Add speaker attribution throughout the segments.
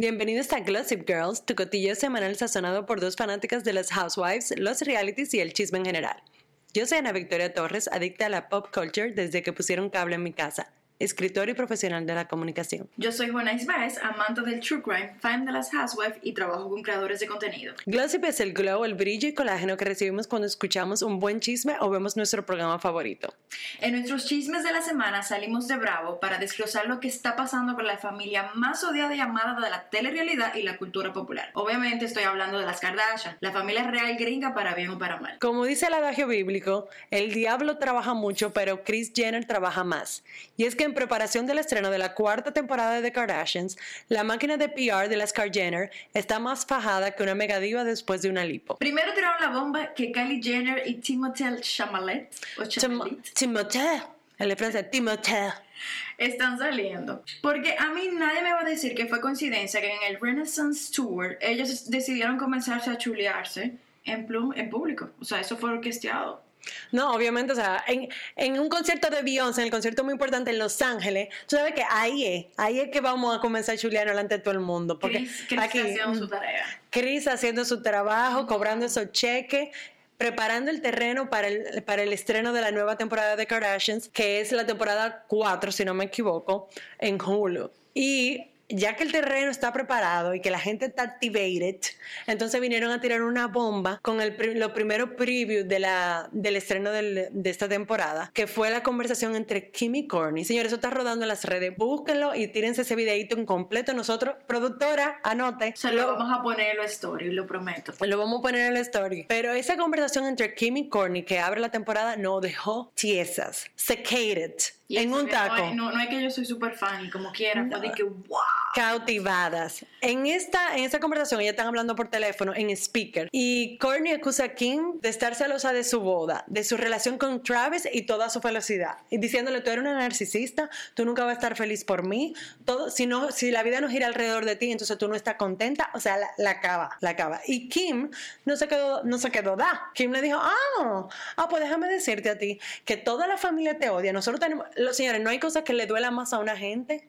Speaker 1: Bienvenidos a Gossip Girls, tu cotillo semanal sazonado por dos fanáticas de las housewives, los realities y el chisme en general. Yo soy Ana Victoria Torres, adicta a la pop culture desde que pusieron cable en mi casa escritor y profesional de la comunicación.
Speaker 2: Yo soy Juana Isbaez, amante del true crime, fan de las housewives y trabajo con creadores de contenido.
Speaker 1: Glossip es el glow, el brillo y colágeno que recibimos cuando escuchamos un buen chisme o vemos nuestro programa favorito.
Speaker 2: En nuestros chismes de la semana salimos de Bravo para desglosar lo que está pasando con la familia más odiada y amada de la telerealidad y la cultura popular. Obviamente estoy hablando de las Kardashian, la familia real gringa para bien o para mal.
Speaker 1: Como dice el adagio bíblico, el diablo trabaja mucho, pero Chris Jenner trabaja más. Y es que en preparación del estreno de la cuarta temporada de The Kardashians, la máquina de PR de las Jenner está más fajada que una megadiva después de una lipo.
Speaker 2: Primero tiraron la bomba que Kylie Jenner y Timothée Chalamet, o
Speaker 1: Timothée, el francés, Timothée
Speaker 2: están saliendo. Porque a mí nadie me va a decir que fue coincidencia que en el Renaissance Tour ellos decidieron comenzarse a chulearse en, en público. O sea, eso fue orquestado.
Speaker 1: No, obviamente, o sea, en, un concierto de Beyoncé, en el concierto muy importante en Los Ángeles, tú sabes que ahí es, ahí es que vamos a comenzar chulear delante de todo el mundo. Porque
Speaker 2: Chris, haciendo su tarea.
Speaker 1: Chris haciendo su trabajo, cobrando esos cheques, preparando el terreno para el, para el estreno de la nueva temporada de Kardashians, que es la temporada 4, si no me equivoco, en Hulu. Y ya que el terreno está preparado y que la gente está activated, entonces vinieron a tirar una bomba con el, los primeros previews de la, del estreno de esta temporada, que fue la conversación entre Kim y Courtney. Señores, eso está rodando en las redes. Búsquenlo y tírense ese videito en completo. Nosotros, productora, anote.
Speaker 2: Se lo, vamos a poner en la story, lo prometo.
Speaker 1: Lo vamos a poner en la story. Pero esa conversación entre Kim y Courtney que abre la temporada no dejó tiesas, en un taco.
Speaker 2: No, no, es que yo soy súper fan y como quiera, no. que wow.
Speaker 1: Cautivadas. En esta, en esta conversación, ellas están hablando por teléfono en speaker y Courtney acusa a Kim de estar celosa de su boda, de su relación con Travis y toda su felicidad. Y diciéndole, tú eres una narcisista, tú nunca vas a estar feliz por mí, todo, si, no, si la vida no gira alrededor de ti, entonces tú no estás contenta, o sea, la, acaba, la acaba. Y Kim no se quedó, no se quedó da. Kim le dijo, ah, ah, pues déjame decirte a ti que toda la familia te odia. Nosotros tenemos, los señores, no hay cosa que le duela más a una gente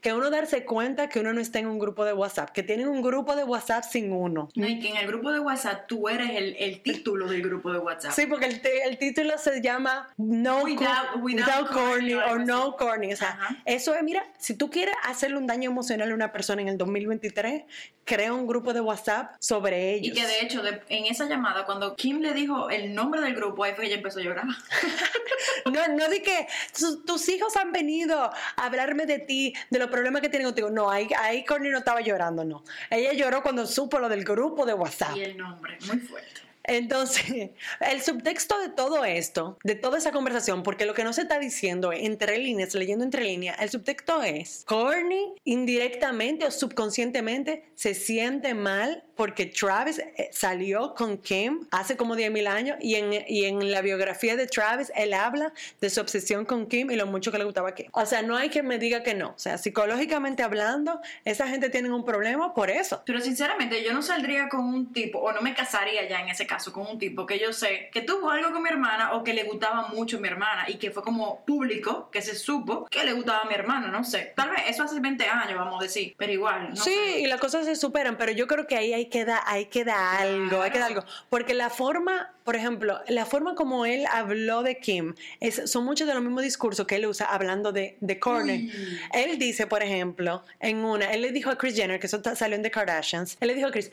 Speaker 1: que uno darse cuenta que uno no está en un grupo de WhatsApp, que tienen un grupo de WhatsApp sin uno.
Speaker 2: No, y que en el grupo de WhatsApp tú eres el, el título del grupo de WhatsApp.
Speaker 1: Sí, porque el, el título se llama No without, corny o No corny. O sea, eso es, mira, si tú quieres hacerle un daño emocional a una persona en el 2023, crea un grupo de WhatsApp sobre ellos.
Speaker 2: Y que de hecho, en esa llamada, cuando Kim le dijo el nombre del grupo, ahí fue que ella empezó a llorar.
Speaker 1: no, no di que tus hijos han venido a hablarme de ti, de los problemas que tienen contigo. No, ahí, ahí Corny no estaba llorando, no. Ella lloró cuando supo lo del grupo de WhatsApp.
Speaker 2: Y el nombre, muy fuerte.
Speaker 1: Entonces, el subtexto de todo esto, de toda esa conversación, porque lo que no se está diciendo entre líneas, leyendo entre líneas, el subtexto es, Courtney indirectamente o subconscientemente se siente mal porque Travis eh, salió con Kim hace como 10 mil años y en, y en la biografía de Travis él habla de su obsesión con Kim y lo mucho que le gustaba Kim. O sea, no hay quien me diga que no. O sea, psicológicamente hablando, esa gente tiene un problema por eso.
Speaker 2: Pero sinceramente, yo no saldría con un tipo, o no me casaría ya en ese caso con un tipo que yo sé que tuvo algo con mi hermana o que le gustaba mucho mi hermana y que fue como público, que se supo que le gustaba a mi hermana, no sé. Tal vez eso hace 20 años, vamos a decir, pero igual. No
Speaker 1: sí, y las cosas se superan, pero yo creo que ahí hay ahí queda, ahí queda algo, hay queda algo. Porque la forma, por ejemplo, la forma como él habló de Kim es, son muchos de los mismos discursos que él usa hablando de, de Courtney. Él dice, por ejemplo, en una, él le dijo a Chris Jenner, que eso salió en The Kardashians, él le dijo a Chris,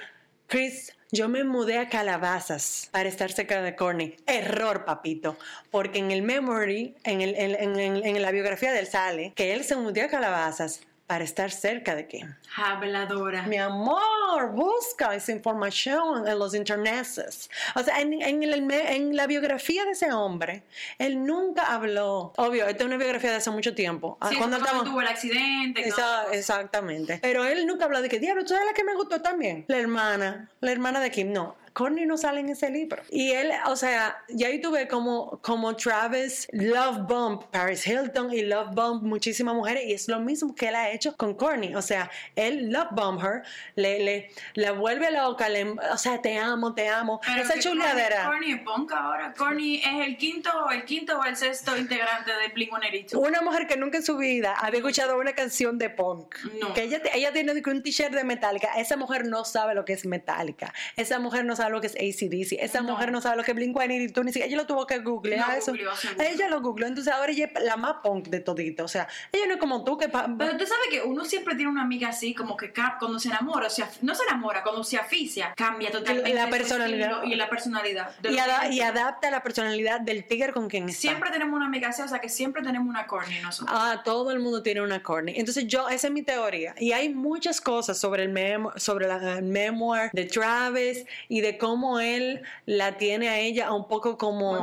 Speaker 1: Chris, yo me mudé a Calabazas para estar cerca de Courtney. Error, papito. Porque en el memory, en, el, en, en, en la biografía del sale, que él se mudó a Calabazas para estar cerca de Kim.
Speaker 2: Habladora.
Speaker 1: Mi amor, busca esa información en los internets. O sea, en, en, la biografía de ese hombre, él nunca habló. Obvio, esta es una biografía de hace mucho tiempo.
Speaker 2: Ah, sí, cuando, tuvo el accidente.
Speaker 1: exactamente. Pero él nunca habló de que, diablo, ¿tú sabes la que me gustó también? La hermana, la hermana de Kim. No, Courtney no sale en ese libro. Y él, o sea, ya ahí tuve como, como Travis love bomb Paris Hilton y love bomb muchísimas mujeres y es lo mismo que él ha hecho con Courtney. O sea, él love bomb her, le, le, la vuelve loca, le, o sea, te amo, te amo.
Speaker 2: Pero
Speaker 1: Esa
Speaker 2: que
Speaker 1: chuleadera.
Speaker 2: Courtney es punk ahora. Courtney es el quinto, el quinto o el sexto integrante de Blink-182.
Speaker 1: Una mujer que nunca en su vida había escuchado una canción de punk.
Speaker 2: No.
Speaker 1: Que ella, ella tiene un t-shirt de Metallica. Esa mujer no sabe lo que es Metallica. Esa mujer no sabe lo que es ACDC. Esa
Speaker 2: No.
Speaker 1: mujer no sabe lo que es Blink-182. Ni siquiera ella lo tuvo que googlear
Speaker 2: Lo
Speaker 1: eso.
Speaker 2: googleó.
Speaker 1: Ella lo googleó. Entonces ahora ella es la más punk de todito. O sea, ella no es como tú que...
Speaker 2: Pero tú sabes que uno siempre tiene una amiga así, como que cuando se enamora, o sea, no se enamora, cuando se aficia, cambia totalmente
Speaker 1: La personalidad.
Speaker 2: y la personalidad.
Speaker 1: y, y adapta la personalidad del tigre con quien está.
Speaker 2: Siempre tenemos una amiga así, o sea, que siempre tenemos una Courtney nosotros.
Speaker 1: Ah, todo el mundo tiene una Courtney. Entonces yo, esa es mi teoría. Y hay muchas cosas sobre el memo, sobre la el memoir de Travis y de cómo él la tiene a ella un poco como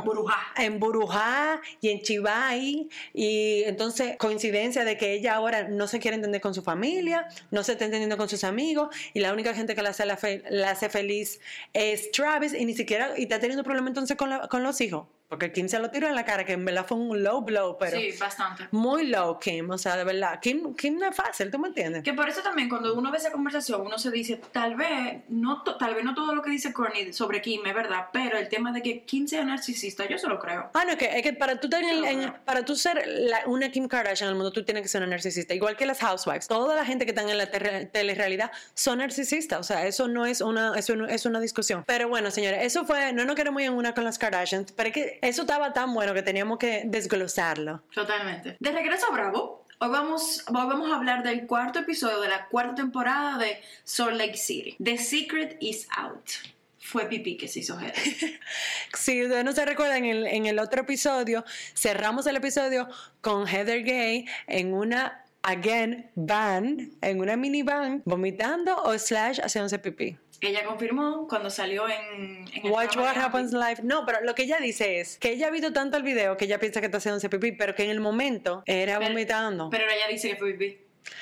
Speaker 1: en Burujá y en Chivay. Y entonces coincidencia de que ella ahora no se quiere entender con su familia, no se está entendiendo con sus amigos y la única gente que la hace, la fe- la hace feliz es Travis y ni siquiera, y está teniendo problemas entonces con, la- con los hijos. Porque Kim se lo tiró en la cara, que en verdad fue un low blow, pero
Speaker 2: sí, bastante.
Speaker 1: muy low Kim, o sea, de verdad, Kim, Kim no es fácil, ¿tú me entiendes?
Speaker 2: Que por eso también cuando uno ve esa conversación, uno se dice, tal vez, no tal vez no todo lo que dice Courtney sobre Kim es verdad, pero el tema de que Kim sea narcisista, yo se lo creo.
Speaker 1: Ah, no, que, es que para tú, tener, en- para tú ser la- una Kim Kardashian en el mundo, tú tienes que ser una narcisista. Igual que las housewives. Toda la gente que están en la telerrealidad son narcisistas. O sea, eso no es una, eso no es una discusión. Pero bueno, señores, eso fue, no nos queremos ir en una con las Kardashians, pero es que eso estaba tan bueno que teníamos que desglosarlo.
Speaker 2: Totalmente. De regreso a Bravo, hoy vamos, hoy vamos a hablar del cuarto episodio de la cuarta temporada de Salt Lake City. The Secret is Out. Fue pipí que se hizo Heather.
Speaker 1: Si ustedes no se recuerdan, en el, en el otro episodio, cerramos el episodio con Heather Gay en una, again, van, en una minivan, vomitando o slash haciéndose pipí.
Speaker 2: Ella confirmó cuando salió en,
Speaker 1: Watch what happens live. No, pero lo que ella dice es que ella ha visto tanto el video que ella piensa que está haciéndose pipí, pero que en el momento era
Speaker 2: Pero-
Speaker 1: vomitando.
Speaker 2: Pero ella dice que fue pipí.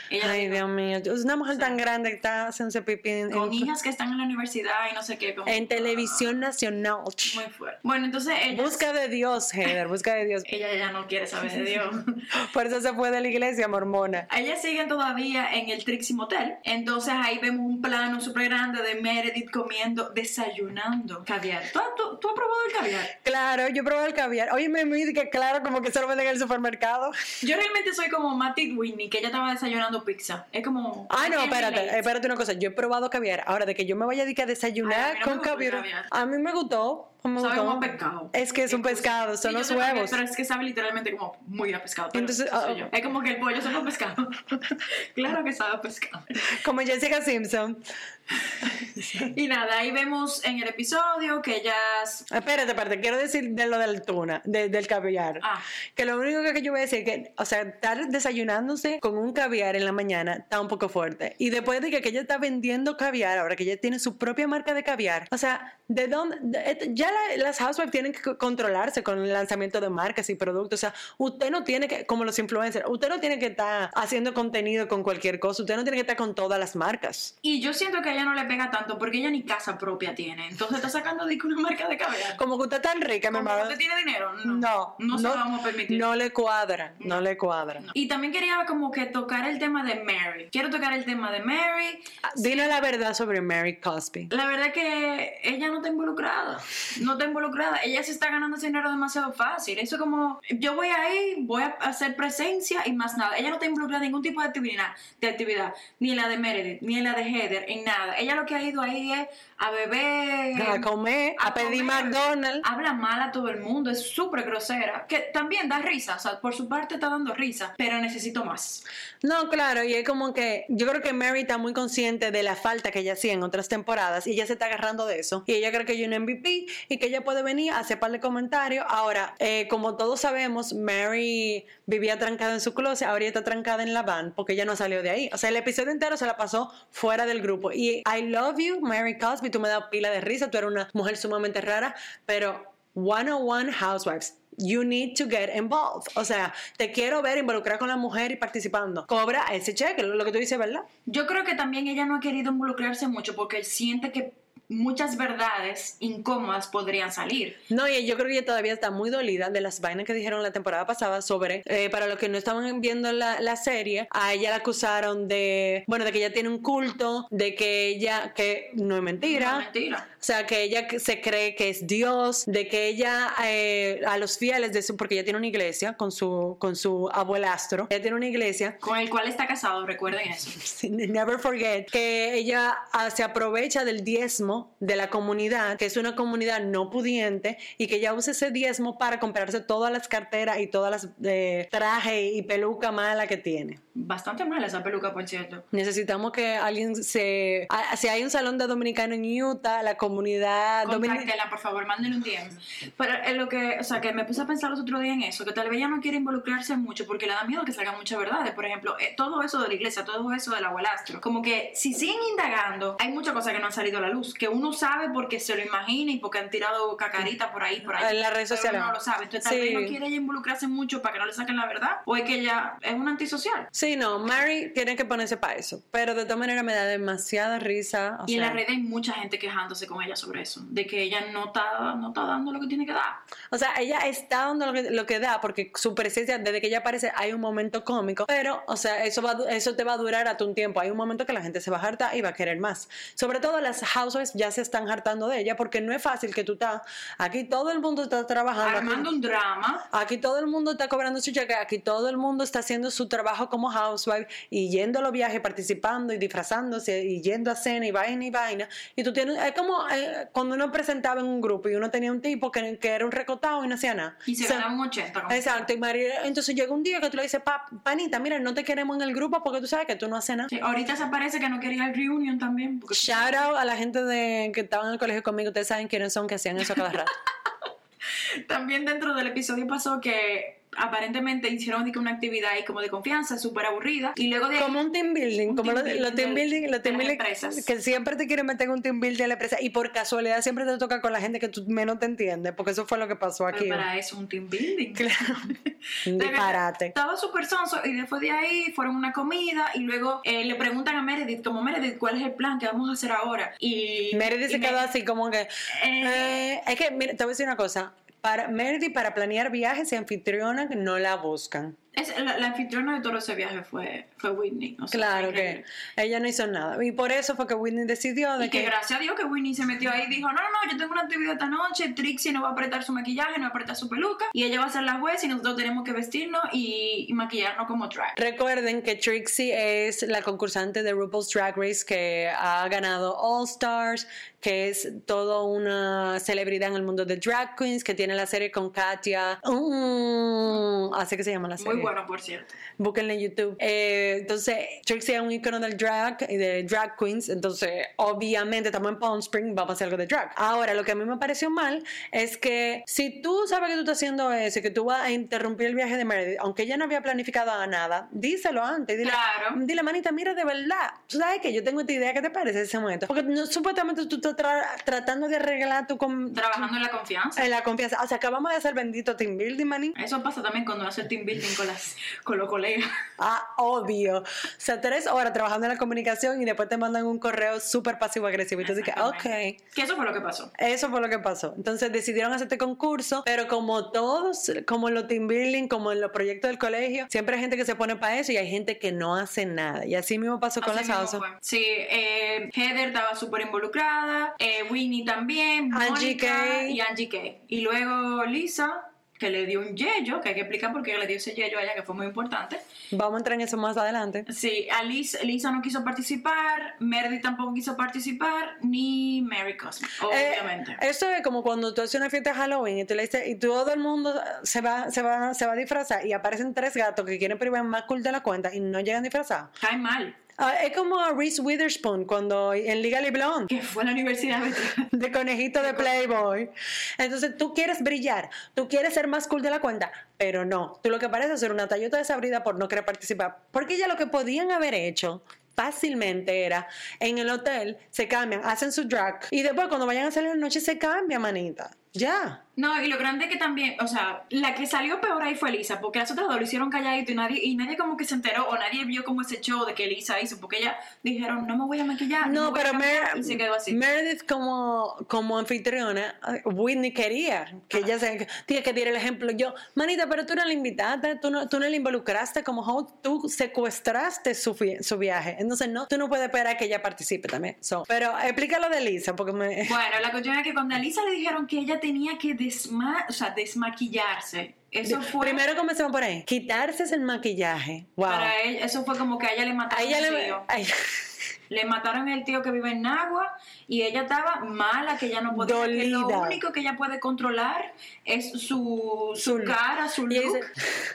Speaker 2: Ella
Speaker 1: Ay,
Speaker 2: dijo,
Speaker 1: Dios mío. Es una mujer tan grande que está haciéndose pipí en,
Speaker 2: con
Speaker 1: en-
Speaker 2: hijas que están en la universidad y no sé qué. como-
Speaker 1: en televisión nacional.
Speaker 2: Muy fuerte. Bueno, entonces ella,
Speaker 1: Busca de Dios, Heather, busca de Dios.
Speaker 2: ella ya no quiere saber de Dios.
Speaker 1: Por eso se fue de la iglesia mormona.
Speaker 2: Ellas siguen todavía en el Trixie Motel. Entonces ahí vemos un plano súper grande de Meredith comiendo, desayunando caviar. ¿Tú, tú, tú has probado el caviar?
Speaker 1: Claro, yo probé el caviar. Oye, me que claro, como que se lo venden en el supermercado.
Speaker 2: Yo realmente soy como Matty Whitney, que ella estaba desayunando pizza. Es como...
Speaker 1: Ah, no,
Speaker 2: es
Speaker 1: espérate, espérate una cosa. Yo he probado caviar. Ahora, de que yo me vaya a dedicar a
Speaker 2: Ay, a
Speaker 1: desayunar
Speaker 2: no
Speaker 1: con caviar. A mí me gustó. Me
Speaker 2: Sabe como a pescado.
Speaker 1: Es que es un pescado,
Speaker 2: Sí,
Speaker 1: son
Speaker 2: yo
Speaker 1: los huevos.
Speaker 2: Pero es que sabe literalmente como muy a pescado. pero
Speaker 1: Entonces, ah,
Speaker 2: yo. Es como que el pollo sabe a pescado. claro que sabe a pescado.
Speaker 1: Como Jessica Simpson.
Speaker 2: Y nada, ahí vemos en el episodio que ellas...
Speaker 1: Espérate, espérate, quiero decir de lo del tuna, de- del caviar.
Speaker 2: Ah.
Speaker 1: Que lo único que yo voy a decir que, o sea, estar desayunándose con un caviar en la mañana está un poco fuerte. Y después de que, que ella está vendiendo caviar, ahora que ella tiene su propia marca de caviar, o sea, ¿de dónde? de- ya la- las housewives tienen que co- controlarse con el lanzamiento de marcas y productos. O sea, usted no tiene que, como los influencers, usted no tiene que estar haciendo contenido con cualquier cosa, usted no tiene que estar con todas las marcas.
Speaker 2: Y yo siento que a ella no le pega tanto porque ella ni casa propia tiene. Entonces está sacando de una marca de caviar.
Speaker 1: Como que usted es tan rica, mi hermano.
Speaker 2: usted tiene dinero. No,
Speaker 1: No,
Speaker 2: no, se lo vamos a permitir.
Speaker 1: No le cuadra, no, le cuadra.
Speaker 2: Y también quería como que tocar el tema de Mary. Quiero tocar el tema de Mary.
Speaker 1: Ah, Dile la verdad sobre Mary Cosby.
Speaker 2: La verdad que ella no está involucrada. No está involucrada. Ella se está ganando ese dinero demasiado fácil. Eso como, yo voy ahí, voy a hacer presencia y más nada. Ella no está involucrada en ningún tipo de actividad, de actividad. Ni en la de Meredith, ni en la de Heather, en nada. Ella lo que ha ido ahí es a beber.
Speaker 1: A comer, a, pedir
Speaker 2: comer.
Speaker 1: McDonald's.
Speaker 2: Habla mal a todo el mundo, es súper grosera. Que también da risa, o sea, por su parte está dando risa, pero necesito más.
Speaker 1: No, claro, y es como que yo creo que Mary está muy consciente de la falta que ella hacía en otras temporadas y ella se está agarrando de eso. Y ella cree que es un MVP y que ella puede venir a hacer par de comentarios. Ahora, eh, como todos sabemos, Mary vivía trancada en su closet, ahora está trancada en la van porque ella no salió de ahí. O sea, el episodio entero se la pasó fuera del grupo. Y I love you, Mary Cosby, tú me das pila de risa, tú eres una mujer sumamente rara, pero 101 Housewives. You need to get involved. O sea, te quiero ver involucrar con la mujer y participando. Cobra ese cheque, lo que tú dices, ¿verdad?
Speaker 2: Yo creo que también ella no ha querido involucrarse mucho porque siente que muchas verdades incómodas podrían salir.
Speaker 1: No, y yo creo que ella todavía está muy dolida de las vainas que dijeron la temporada pasada sobre, eh, para los que no estaban viendo la, la, serie, a ella la acusaron de, bueno, de que ella tiene un culto, de que ella, que no es mentira.
Speaker 2: No es mentira.
Speaker 1: O sea, que ella se cree que es Dios, de que ella eh, a los fieles de su, porque ella tiene una iglesia con su, con su abuelastro, ella tiene una iglesia.
Speaker 2: Con el cual está casado, recuerden eso.
Speaker 1: Never forget que ella ah, se aprovecha del diezmo de la comunidad, que es una comunidad no pudiente, y que ella usa ese diezmo para comprarse todas las carteras y todas las eh, trajes y peluca mala que tiene.
Speaker 2: Bastante mala esa peluca, por cierto.
Speaker 1: Necesitamos que alguien se... ah, Si hay un salón de dominicano en Utah, la comunidad dominicana...
Speaker 2: Contáctela, por favor, mándenle un DM. Pero es lo que, o sea, que me puse a pensar los otros días en eso, que tal vez ella no quiere involucrarse mucho porque le da miedo que salgan muchas verdades. Por ejemplo, eh, todo eso de la iglesia, todo eso del abuelastro. Como que si siguen indagando, hay muchas cosas que no han salido a la luz, que uno sabe porque se lo imagina y porque han tirado cacarita por ahí, por ahí.
Speaker 1: En las redes sociales.
Speaker 2: no lo sabe. Entonces, tal
Speaker 1: Sí.
Speaker 2: vez no quiere ella involucrarse mucho para que no le saquen la verdad, o es que ella es una antisocial.
Speaker 1: Sí, no, Mary tiene que ponerse para eso. Pero de todas maneras me da demasiada risa. o
Speaker 2: Y en
Speaker 1: sea,
Speaker 2: las redes hay mucha gente quejándose con ella sobre eso, de que ella no está, no está dando lo que tiene que dar.
Speaker 1: O sea, ella está dando lo que, lo que da porque su presencia, desde que ella aparece, hay un momento cómico. Pero, o sea, eso, va, a eso te va a durar hasta un tiempo. Hay un momento que la gente se va a hartar y va a querer más. Sobre todo las housewives ya se están hartando de ella porque no es fácil que tú estás. Aquí todo el mundo está trabajando. aquí-
Speaker 2: Armando un drama.
Speaker 1: Aquí todo el mundo está cobrando su cheque, aquí todo el mundo está haciendo su trabajo como housewife y yendo a los viajes, participando y disfrazándose y yendo a cena y vaina y vaina. Y tú tienes, es como eh, cuando uno presentaba en un grupo y uno tenía un tipo que, que era un recotado y no hacía nada.
Speaker 2: Y se
Speaker 1: O sea,
Speaker 2: ganaba un 80. como
Speaker 1: Exacto, y María, entonces llega un día que tú le dices, "Pa- panita, mira, no te queremos en el grupo porque tú sabes que tú no haces nada.
Speaker 2: Sí, ahorita se parece que no quería el reunion también. Porque
Speaker 1: Shout out a la gente de, que estaban en el colegio conmigo, ustedes saben quiénes son que hacían eso cada rato.
Speaker 2: también dentro del episodio pasó que aparentemente hicieron una actividad ahí como de confianza, súper aburrida. Y luego de
Speaker 1: como un team building,
Speaker 2: Un
Speaker 1: como
Speaker 2: team
Speaker 1: los,
Speaker 2: building
Speaker 1: los team
Speaker 2: de-
Speaker 1: building, team
Speaker 2: de las
Speaker 1: building
Speaker 2: empresas.
Speaker 1: que siempre te quieren meter en un team building de la empresa y por casualidad siempre te toca con la gente que tú menos te entiendes, porque eso fue lo que pasó
Speaker 2: pero
Speaker 1: aquí.
Speaker 2: para eso un team building.
Speaker 1: Claro. Disparate.
Speaker 2: Estaba súper sonso y después de ahí fueron a una comida y luego eh, le preguntan a Meredith, como Meredith, ¿cuál es el plan que vamos a hacer ahora? Y
Speaker 1: Meredith
Speaker 2: y
Speaker 1: se quedó así como que...
Speaker 2: Eh,
Speaker 1: eh, es que, mira, te voy a decir una cosa. Para Meredith, para planear viajes y anfitriona, no la buscan.
Speaker 2: es- la, la anfitriona de todo ese viaje fue, fue Whitney. o sea,
Speaker 1: Claro que ella no hizo nada. Y por eso fue que Whitney decidió de
Speaker 2: Y que
Speaker 1: que...
Speaker 2: gracias a Dios que Winnie se metió ahí y dijo, no, no, no, yo tengo una actividad esta noche, Trixie no va a apretar su maquillaje, no va a apretar su peluca, y ella va a ser la juez y nosotros tenemos que vestirnos y, y maquillarnos como drag.
Speaker 1: Recuerden que Trixie es la concursante de RuPaul's Drag Race que ha ganado All Stars, que es toda una celebridad en el mundo de drag queens, que tiene la serie con Katia. Mm, así que se llama la serie.
Speaker 2: Muy bueno, por cierto.
Speaker 1: Búsquenla en YouTube. Eh, entonces, Trixie es un icono del drag y de drag queens. Entonces, obviamente, estamos en Palm Spring, vamos a hacer algo de drag. Ahora, lo que a mí me pareció mal es que si tú sabes que tú estás haciendo eso y que tú vas a interrumpir el viaje de Meredith, aunque ella no había planificado nada, díselo antes. Dile,
Speaker 2: Claro.
Speaker 1: dile, manita, mira, de verdad, tú sabes que yo tengo esta idea, ¿qué te parece ese momento? Porque no, supuestamente tú tra- tratando de arreglar tu.
Speaker 2: Trabajando en la confianza.
Speaker 1: en la confianza. O sea, acabamos de hacer bendito team building, maní.
Speaker 2: Eso pasa también cuando uno hace team building con, las, con los colegas.
Speaker 1: Ah, obvio. O sea, tres horas trabajando en la comunicación y después te mandan un correo súper pasivo-agresivo. Y tú dices, ok.
Speaker 2: Que eso fue lo que pasó.
Speaker 1: Eso fue lo que pasó. Entonces decidieron hacer este concurso, pero como todos, como en los team building, como en los proyectos del colegio, siempre hay gente que se pone para eso y hay gente que no hace nada. Y así mismo pasó con
Speaker 2: Así
Speaker 1: las
Speaker 2: fue. Sí, eh, Heather estaba súper involucrada, eh, Winnie también,
Speaker 1: Angie
Speaker 2: Mónica y Angie Kay. Y luego Lisa, que le dio un yello, que hay que explicar por qué le dio ese yello a ella, que fue muy importante.
Speaker 1: Vamos a entrar en eso más adelante.
Speaker 2: Sí, Alice, Lisa no quiso participar, Meredith tampoco quiso participar, ni Mary Cosme, obviamente.
Speaker 1: Eh, eso es como cuando tú haces una fiesta de Halloween y, tú le dices, y todo el mundo se va, se, va, se va a disfrazar y aparecen tres gatos que quieren privar más cool de la cuenta y no llegan disfrazados.
Speaker 2: Cae mal,
Speaker 1: Ah, es como a Reese Witherspoon cuando en Legally Blonde.
Speaker 2: que fue a la universidad de
Speaker 1: conejito de Playboy. Entonces tú quieres brillar, tú quieres ser más cool de la cuenta, pero no. Tú lo que pareces ser una tallota desabrida por no querer participar. Porque ya lo que podían haber hecho fácilmente era en el hotel se cambian, hacen su drag y después cuando vayan a salir la noche se cambia, manita. Ya.
Speaker 2: No, y lo grande es que también, o sea, la que salió peor ahí fue Lisa, porque las otras dos lo hicieron calladito y nadie, y nadie como que se enteró, o nadie vio como ese show de que Lisa hizo, porque ella dijeron, no me voy a maquillar.
Speaker 1: No,
Speaker 2: a
Speaker 1: pero
Speaker 2: cambiar",
Speaker 1: Mer-
Speaker 2: se quedó así.
Speaker 1: Meredith como, como anfitriona, Whitney quería que ella se tiene que dar el ejemplo. Yo, manita, pero tú no la invitaste, tú no, tú no la involucraste como host, tú secuestraste su, su viaje. Entonces, no, tú no puedes esperar que ella participe también. So, pero explícalo de Lisa, porque me...
Speaker 2: Bueno, la cuestión es que cuando a Lisa le dijeron que ella tenía que desma o sea, desmaquillarse, eso fue...
Speaker 1: Primero comencemos por ahí. Quitarse el maquillaje. Wow.
Speaker 2: Para ella, eso fue como que a ella le
Speaker 1: A
Speaker 2: mataron
Speaker 1: ella
Speaker 2: el
Speaker 1: le...
Speaker 2: Le mataron el tío que vive en Nagua y ella estaba mala, que ella no podía. Que lo
Speaker 1: Dolida.
Speaker 2: único que ella puede controlar es su, su
Speaker 1: Su-
Speaker 2: cara, su look.
Speaker 1: ese-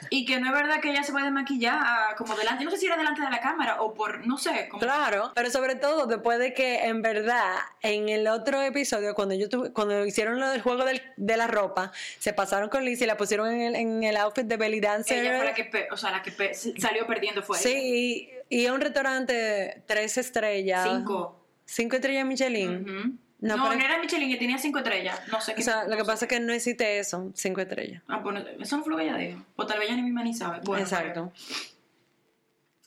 Speaker 2: Y que no es verdad que ella se puede maquillar ah, como delante. No sé si era delante de la cámara o por, no sé. Como,
Speaker 1: Claro, pero sobre todo después de que en verdad en el otro episodio cuando yo tuve- cuando hicieron lo del juego del- de la ropa se pasaron con Liz y la pusieron en el, en el outfit de belly dancer.
Speaker 2: Ella fue la que, pe- o sea, la que pe- salió perdiendo fue.
Speaker 1: Sí, y a un restaurante tres estrellas.
Speaker 2: Cinco.
Speaker 1: Cinco estrellas Michelin. No,
Speaker 2: No, no,
Speaker 1: pero-
Speaker 2: era Michelin, que tenía cinco estrellas. No sé
Speaker 1: O
Speaker 2: qué.
Speaker 1: sea, lo que pasa es que no existe eso, cinco estrellas.
Speaker 2: Ah, bueno, eso no fue lo que ella dijo. O tal vez ella ni misma ni sabe. Bueno,
Speaker 1: Exacto.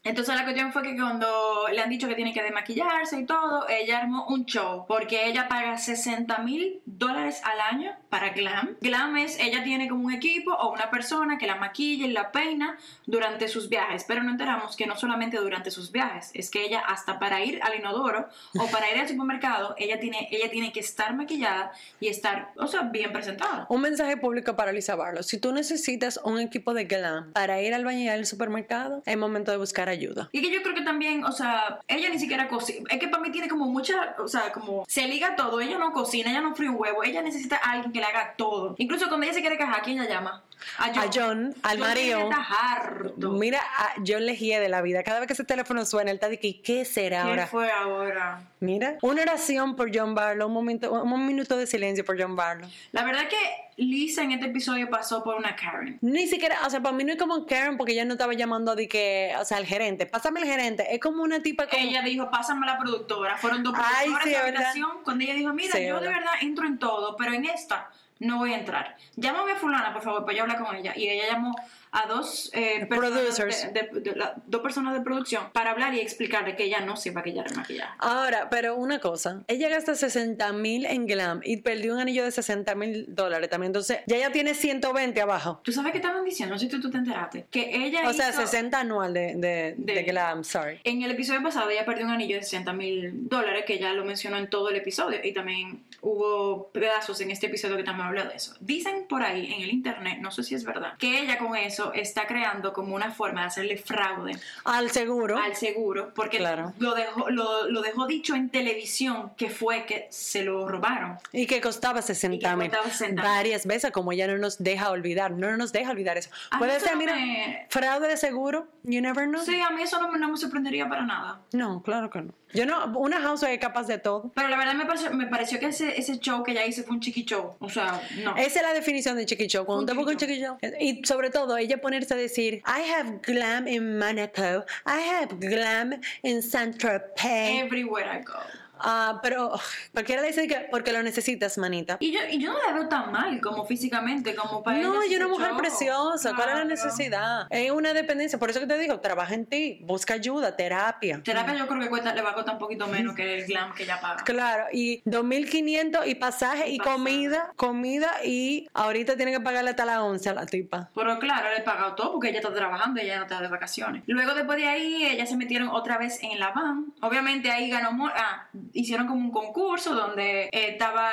Speaker 2: Entonces la cuestión fue que cuando le han dicho que tiene que desmaquillarse y todo, ella armó un show porque ella paga 60 mil dólares al año para Glam. Glam es, ella tiene como un equipo o una persona que la maquilla y la peina durante sus viajes, pero no enteramos que no solamente durante sus viajes, es que ella hasta para ir al inodoro o para ir al supermercado, ella tiene, ella tiene que estar maquillada y estar, o sea, bien presentada.
Speaker 1: Un mensaje público para Lisa Barlow. Si tú necesitas un equipo de glam para ir al baño y al supermercado, es momento de buscar ayuda.
Speaker 2: Y que yo creo que también, o sea, ella ni siquiera cocina. Es que para mí tiene como mucha, o sea, como se liga todo. Ella no cocina, ella no fríe un huevo. Ella necesita a alguien que le haga todo. Incluso cuando ella se quiere cajar, ¿quién la llama?
Speaker 1: A John, al marido.
Speaker 2: Está harto.
Speaker 1: Mira, a John le guía de la vida. Cada vez que ese teléfono suena, él está de que, ¿qué será
Speaker 2: ¿Qué
Speaker 1: ahora?
Speaker 2: fue ahora?
Speaker 1: Mira, una oración por John Barlow, un momento, un minuto de silencio por John Barlow.
Speaker 2: La verdad que Lisa en este episodio pasó por una Karen.
Speaker 1: Ni siquiera, o sea, para mí no es como Karen porque ella no estaba llamando de que, o sea, al gerente, pásame el gerente, es como una tipa como...
Speaker 2: Ella dijo, pásame a la productora. Fueron dos
Speaker 1: Ay,
Speaker 2: productoras
Speaker 1: sí,
Speaker 2: de
Speaker 1: es verdad.
Speaker 2: habitación. Cuando ella dijo, mira,
Speaker 1: Sí,
Speaker 2: yo de
Speaker 1: verdad.
Speaker 2: verdad entro en todo, pero en esta no voy a entrar. Llámame a fulana, por favor, para yo hablar con ella. Y ella llamó a dos eh, personas de, de- de la- dos personas de producción para hablar y explicarle que ella no sepa que ella maquillaje.
Speaker 1: Ahora, pero una cosa, ella gasta 60 mil en glam y perdió un anillo de 60 mil dólares también, entonces ya ella tiene 120 abajo.
Speaker 2: ¿Tú sabes qué estaban diciendo? No sé si tú te enteraste. Que ella
Speaker 1: O sea,
Speaker 2: hizo-
Speaker 1: 60 anual de De- glam, sorry.
Speaker 2: En el episodio pasado ella perdió un anillo de 60 mil dólares, que ya lo mencionó en todo el episodio, y también hubo pedazos en este episodio que también habla de eso. Dicen por ahí en el internet, no sé si es verdad, que ella con eso está creando como una forma de hacerle fraude
Speaker 1: Al seguro.
Speaker 2: al seguro, porque
Speaker 1: Claro.
Speaker 2: lo, dejó, lo, lo dejó dicho en televisión que fue que se lo robaron.
Speaker 1: Y que costaba 60 mil.
Speaker 2: costaba 60 mil.
Speaker 1: Varias veces, como ella no nos deja olvidar, no nos deja olvidar eso.
Speaker 2: A mí
Speaker 1: Puede ser,
Speaker 2: no
Speaker 1: mira,
Speaker 2: me-
Speaker 1: fraude de seguro, you never know.
Speaker 2: Sí, a mí eso no, no me sorprendería para nada.
Speaker 1: No, claro que no. Yo no, una house es capaz de todo.
Speaker 2: Pero la verdad me pareció, me pareció que ese, ese show que ella hizo fue un chiqui show. O sea, no.
Speaker 1: Esa es la definición de chiqui show. Cuando
Speaker 2: Un
Speaker 1: te busca un
Speaker 2: chiqui
Speaker 1: show. Y sobre todo, ella ponerse a decir, I have glam in Monaco, I have glam in Saint-Tropez.
Speaker 2: Everywhere I go.
Speaker 1: Ah, pero cualquiera le dice que porque lo necesitas, manita.
Speaker 2: Y yo, y yo no la veo tan mal como físicamente, como para
Speaker 1: No,
Speaker 2: ella
Speaker 1: y una mujer preciosa. ¿Cuál es la necesidad? Es una dependencia. Por eso que te digo, trabaja en ti, busca ayuda, terapia.
Speaker 2: Terapia yo creo que cuesta, le va a costar un poquito menos que el glam que ella paga.
Speaker 1: Claro, y 2.500 y pasaje y
Speaker 2: Pasaje.
Speaker 1: comida, comida y ahorita tiene que pagarle hasta la once a la tipa.
Speaker 2: Pero claro, le he pagado todo porque ella está trabajando y ella no está de vacaciones. Luego después de ahí, ellas se metieron otra vez en la van. Obviamente ahí ganó, ah, hicieron como un concurso donde eh, estaba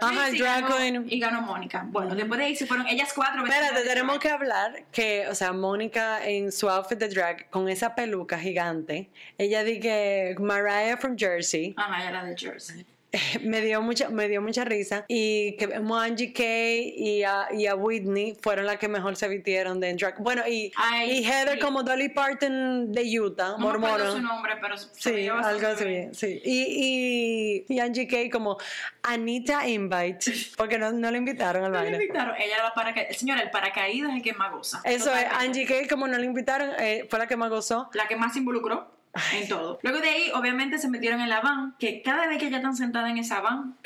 Speaker 1: Ajá,
Speaker 2: y
Speaker 1: drag
Speaker 2: ganó-
Speaker 1: queen.
Speaker 2: y ganó Mónica. Bueno, después de ahí se fueron ellas cuatro.
Speaker 1: Espérate, tenemos que hablar que, o sea, Mónica en su outfit de drag, con esa peluca gigante, ella dice Mariah from Jersey,
Speaker 2: Ajá, ella era de Jersey.
Speaker 1: me dio mucha, me dio mucha risa, y que Angie Kay y a, y a Whitney fueron las que mejor se vistieron de drag. Bueno, y,
Speaker 2: Ay,
Speaker 1: y Heather
Speaker 2: sí.
Speaker 1: como Dolly Parton de Utah,
Speaker 2: No
Speaker 1: mormona.
Speaker 2: su nombre, pero se
Speaker 1: Sí, algo así,
Speaker 2: bien.
Speaker 1: sí. Y, y, y Angie Kay como Anita Invite, porque no, no le invitaron al
Speaker 2: No le
Speaker 1: baile.
Speaker 2: invitaron. Ella era paracaídas. Señora, el paracaídas es el que más goza.
Speaker 1: Eso es. Angie Kay como no le invitaron, eh, fue la que más gozó.
Speaker 2: La que más se involucró en todo. Luego de ahí, obviamente, se metieron en la van, que cada vez que ella están sentada en esa van,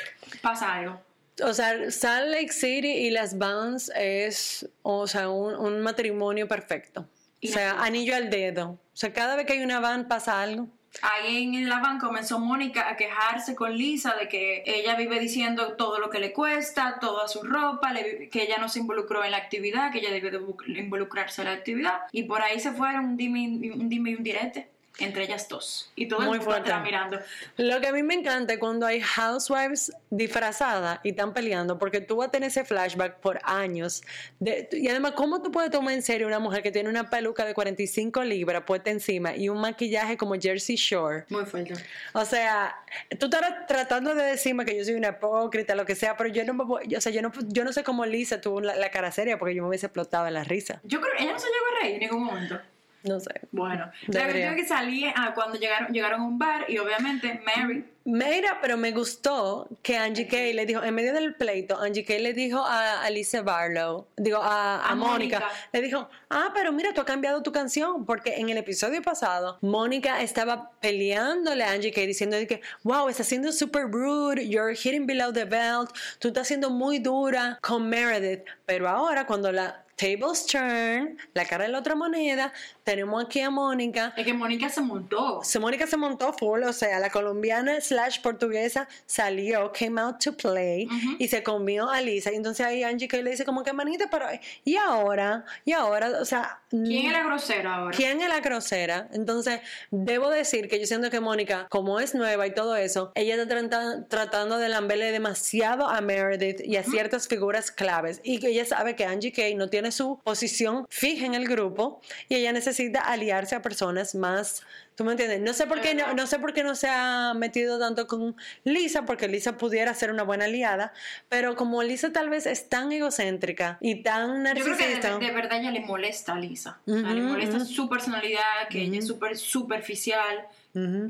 Speaker 2: pasa algo.
Speaker 1: O sea, Salt Lake City y las Vans es, o sea, un, un matrimonio perfecto. O sea, anillo al dedo. O sea, cada vez que hay una van pasa algo.
Speaker 2: Ahí en la van comenzó Mónica a quejarse con Lisa de que ella vive diciendo todo lo que le cuesta, toda su ropa, le- que ella no se involucró en la actividad, que ella debió de involucrarse en la actividad. Y por ahí se fueron un dime, un dime y un direte entre ellas dos. Y todo el
Speaker 1: Muy
Speaker 2: mundo
Speaker 1: fuerte.
Speaker 2: estaba mirando.
Speaker 1: Lo que a mí me encanta es cuando hay housewives disfrazadas y están peleando, porque tú vas a tener ese flashback por años. de- y además, ¿cómo tú puedes tomar en serio una mujer que tiene una peluca de 45 libras puesta encima y un maquillaje como Jersey Shore?
Speaker 2: Muy fuerte.
Speaker 1: O sea, tú estás tratando de decirme que yo soy una hipócrita, lo que sea, pero yo no, o sea, yo no, yo no sé cómo Lisa tuvo la, la cara seria porque yo me hubiese explotado en la risa.
Speaker 2: Yo creo que ella no se llegó a reír en ningún momento.
Speaker 1: No sé.
Speaker 2: Bueno, la cuestión es que salí ah, cuando llegaron, llegaron a un bar y obviamente Mary
Speaker 1: Mira, pero me gustó que Angie Kay le dijo, en medio del pleito, Angie Kay le dijo a Alicia Barlow, digo, a, a
Speaker 2: A
Speaker 1: Mónica,
Speaker 2: Mónica.
Speaker 1: le dijo, ah, pero mira, tú has cambiado tu canción, porque en el episodio pasado, Mónica estaba peleándole a Angie Kay diciendo que, wow, estás siendo super rude, you're hitting below the belt, tú estás siendo muy dura con Meredith, pero ahora cuando la tables turn, la cara de la otra moneda, tenemos aquí a Mónica,
Speaker 2: es que Mónica se montó.
Speaker 1: So, Mónica se montó full, o sea, la colombiana slash portuguesa salió, came out to play y se comió a Lisa. Y entonces ahí Angie Kay le dice como que manita, pero ¿y ahora? ¿Y ahora? O sea,
Speaker 2: ¿Quién es la grosera ahora?
Speaker 1: ¿Quién es la grosera? Entonces, debo decir que yo siento que Mónica, como es nueva y todo eso, ella está trata- tratando de lamberle demasiado a Meredith y a ciertas figuras claves. Y que ella sabe que Angie Kay no tiene su posición fija en el grupo y ella necesita aliarse a personas más. ¿Tú me entiendes? No sé por qué no, no sé por qué no se ha metido tanto con Lisa, porque Lisa pudiera ser una buena aliada, pero como Lisa tal vez es tan egocéntrica y tan
Speaker 2: Yo creo que de,
Speaker 1: narcisista.
Speaker 2: de verdad ella le molesta a Lisa. O sea, le molesta
Speaker 1: ujú.
Speaker 2: su personalidad, que ella es súper superficial.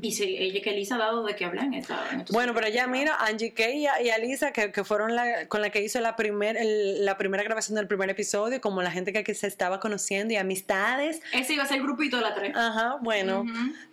Speaker 2: Y se, ella que Lisa ha dado de que hablar en esta. en
Speaker 1: Bueno, pero ya mira, Angie Kay y Alisa, que, que fueron la, con la que hizo la, primer, el- la primera grabación del primer episodio, como la gente que, que se estaba conociendo y amistades.
Speaker 2: Ese iba a ser el grupito de la tres.
Speaker 1: Ajá, bueno,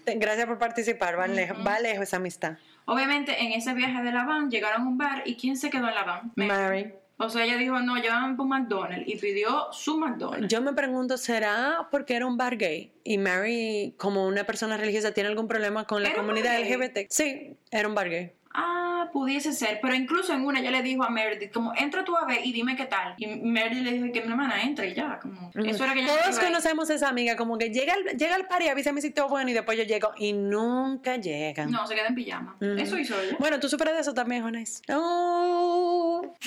Speaker 1: te- gracias por participar, va, lejos, va lejos esa amistad.
Speaker 2: Obviamente, en ese viaje de la van, llegaron a un bar y ¿quién se quedó en la van?
Speaker 1: Mary.
Speaker 2: O sea, ella dijo, no, llévame por McDonald's y pidió su McDonald's.
Speaker 1: Yo me pregunto, ¿será porque era un bar gay? Y Mary, como una persona religiosa, tiene algún problema con la
Speaker 2: ¿Era un
Speaker 1: comunidad? LGBT? Sí, era un bar gay.
Speaker 2: Ah, pudiese ser. Pero incluso en una, ella le dijo a Meredith, como, entra tú a ver y dime qué tal. Y Meredith le dijo que mi hermana entre y ya. Como, eso era que
Speaker 1: Todos conocemos a esa amiga, como que llega al, llega al party, avísame si todo bueno y después yo llego y nunca llegan.
Speaker 2: No, se queda en pijama. Eso hizo ella.
Speaker 1: Bueno, tú de eso también, Jones. Oh.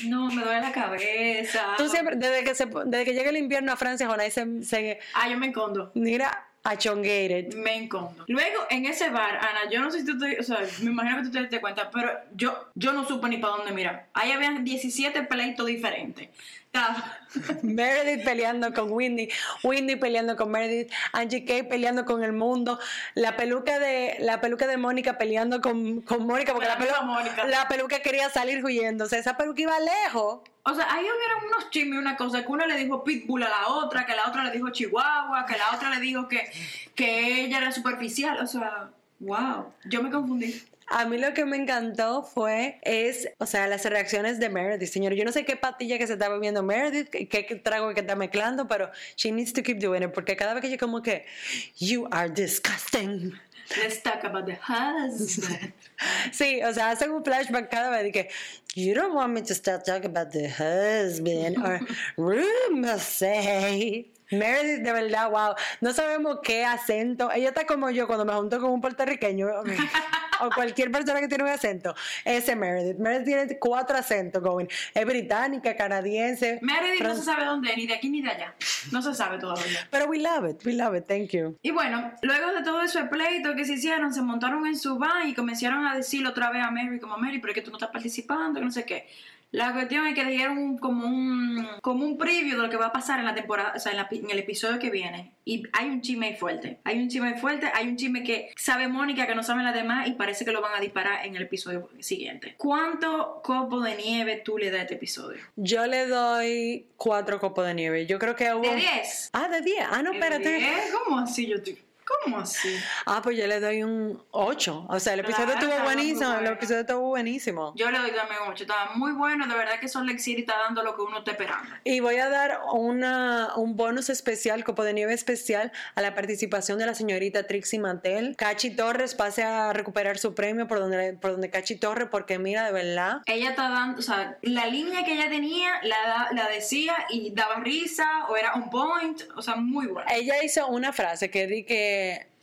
Speaker 2: No, me duele la cabeza.
Speaker 1: Tú siempre, desde que, se, desde que llega el invierno a Francia, Jones se, se
Speaker 2: Ah, yo me encondo.
Speaker 1: mira achongated.
Speaker 2: Me encondo. Luego, en ese bar, Ana, yo no sé si tú te... O sea, me imagino que tú te das cuenta, pero yo, yo no supe ni para dónde mirar. Ahí habían 17 pleitos diferentes.
Speaker 1: Meredith peleando con Windy, Windy peleando con Meredith, Angie Kay peleando con el mundo, la peluca de la peluca de Mónica peleando con, con Mónica porque la,
Speaker 2: la
Speaker 1: pelu-
Speaker 2: misma Mónica.
Speaker 1: la peluca quería salir huyendo, o sea, esa peluca iba lejos.
Speaker 2: O sea, ahí hubieron unos chismes, una cosa, que uno le dijo Pitbull a la otra, que la otra le dijo Chihuahua, que la otra le dijo que, que ella era superficial. O sea, wow. Yo me confundí.
Speaker 1: A mí lo que me encantó fue, es, o sea, las reacciones de Meredith, señor. Yo no sé qué patilla que se está bebiendo Meredith, qué, qué trago que está mezclando, pero she needs to keep doing it, porque cada vez que yo como que, you are disgusting.
Speaker 2: Let's talk about the husband.
Speaker 1: Sí, o sea, hacen un flashback cada vez de que, you don't want me to start talking about the husband, or rumors say. Meredith, de verdad, wow. No sabemos qué acento. Ella está como yo cuando me junto con un puertorriqueño o cualquier persona que tiene un acento. Ese Meredith. Meredith tiene cuatro acentos going. Es británica, canadiense.
Speaker 2: Meredith no se sabe dónde, ni de aquí ni de allá. No se sabe todavía.
Speaker 1: Pero we love it, we love it, thank you.
Speaker 2: Y bueno, luego de todo ese pleito que se hicieron, se montaron en su van y comenzaron a decirle otra vez a Mary, como Mary, pero es que tú no estás participando, que no sé qué. La cuestión es que dijeron un- como un como un preview de lo que va a pasar en la temporada, o sea, en, la en el episodio que viene. Y hay un chisme fuerte. Hay un chisme fuerte, hay un chisme que sabe Mónica, que no saben las demás, y parece que lo van a disparar en el episodio siguiente. ¿Cuánto copo de nieve tú le das a este episodio?
Speaker 1: Yo le doy cuatro copos de nieve. Yo creo que hubo...
Speaker 2: ¿De 10?
Speaker 1: Ah, de 10. Ah, no, espérate.
Speaker 2: ¿De 10? ¿Cómo así yo estoy? ¿Cómo así?
Speaker 1: Ah, pues yo le doy un 8. O sea, el episodio estuvo buenísimo. El episodio estuvo buenísimo.
Speaker 2: Yo le doy también un 8. Estaba muy bueno. De verdad que Son City está dando lo que uno está esperando.
Speaker 1: Y voy a dar una, un bonus especial, copo de nieve especial, a la participación de la señorita Trixie Mantel. Cachi Torres pase a recuperar su premio por donde, por donde Cachi Torres, porque mira, de verdad.
Speaker 2: Ella está dando, o sea, la línea que ella tenía la, la decía y daba risa o era on point. O sea, muy buena.
Speaker 1: Ella hizo una frase que di que.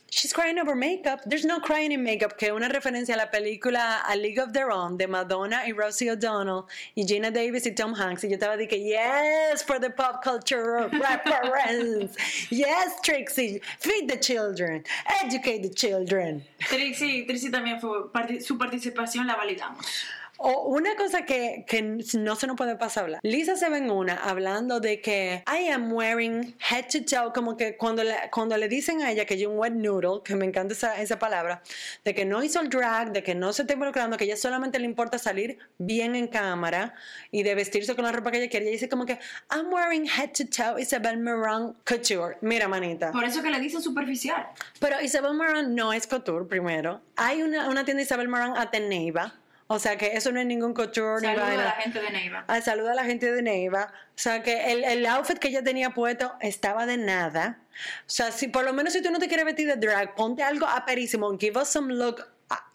Speaker 1: She's crying over makeup. There's no crying in makeup, que es una referencia a la película A League of Their Own de Madonna y Rosie O'Donnell y Gina Davis y Tom Hanks. Y yo estaba de que, yes, for the pop culture reference. yes, Trixie, feed the children, educate the children.
Speaker 2: Trixie, Trixie también fue, su participación la validamos.
Speaker 1: O una cosa que, que no se nos puede pasar hablar. Lisa se ve en una hablando de que I am wearing head to toe, como que cuando le, cuando le dicen a ella que es un wet noodle, que me encanta esa, esa palabra, de que no hizo el drag, de que no se está involucrando, que a ella solamente le importa salir bien en cámara y de vestirse con la ropa que ella quiere. Ella dice como que I'm wearing head to toe Isabel Marant couture. Mira, manita.
Speaker 2: Por eso que le dicen superficial.
Speaker 1: Pero Isabel Marant no es couture, primero. Hay una, una tienda Isabel Marant Ateneiva. O sea que eso no es ningún couture ni
Speaker 2: Saludos a
Speaker 1: vaina.
Speaker 2: la gente de Neiva.
Speaker 1: Ah, saluda a la gente de Neiva. O sea que el, el outfit que ella tenía puesto estaba de nada. O sea, si por lo menos si tú no te quieres vestir de drag, ponte algo aperísimo. Give us some look.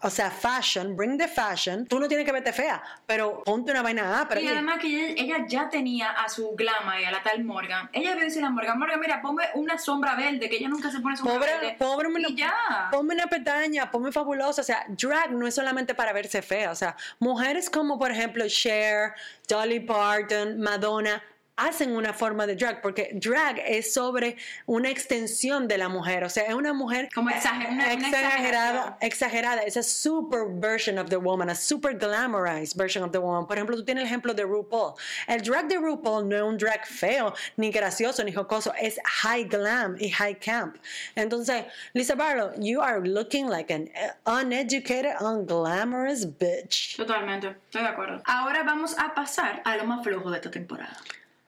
Speaker 1: O sea, fashion, bring the fashion. Tú no tienes que verte fea, pero ponte una vaina ah, pero
Speaker 2: Y además que ella, ella ya tenía a su glama y a la tal Morgan. Ella debió decirle a Morgan, Morgan, mira, ponme una sombra verde, que ella nunca se pone sombra
Speaker 1: Pobre,
Speaker 2: verde.
Speaker 1: pobre,
Speaker 2: y ya.
Speaker 1: Ponme una pestaña, ponme fabulosa. O sea, drag no es solamente para verse fea. O sea, mujeres como, por ejemplo, Cher, Dolly Parton, Madonna, hacen una forma de drag, porque drag es sobre una extensión de la mujer. O sea, es una mujer
Speaker 2: Como exager- una- una
Speaker 1: exagerada,
Speaker 2: exageración.
Speaker 1: exagerada. Es a super version of the woman, a super glamorized version of the woman. Por ejemplo, tú tienes el ejemplo de RuPaul. El drag de RuPaul no es un drag feo, ni gracioso, ni jocoso. Es high glam y high camp. Entonces, Lisa Barlow, you are looking like an uneducated, unglamorous bitch.
Speaker 2: Totalmente, estoy de acuerdo. Ahora vamos a pasar a lo más flojo de esta temporada.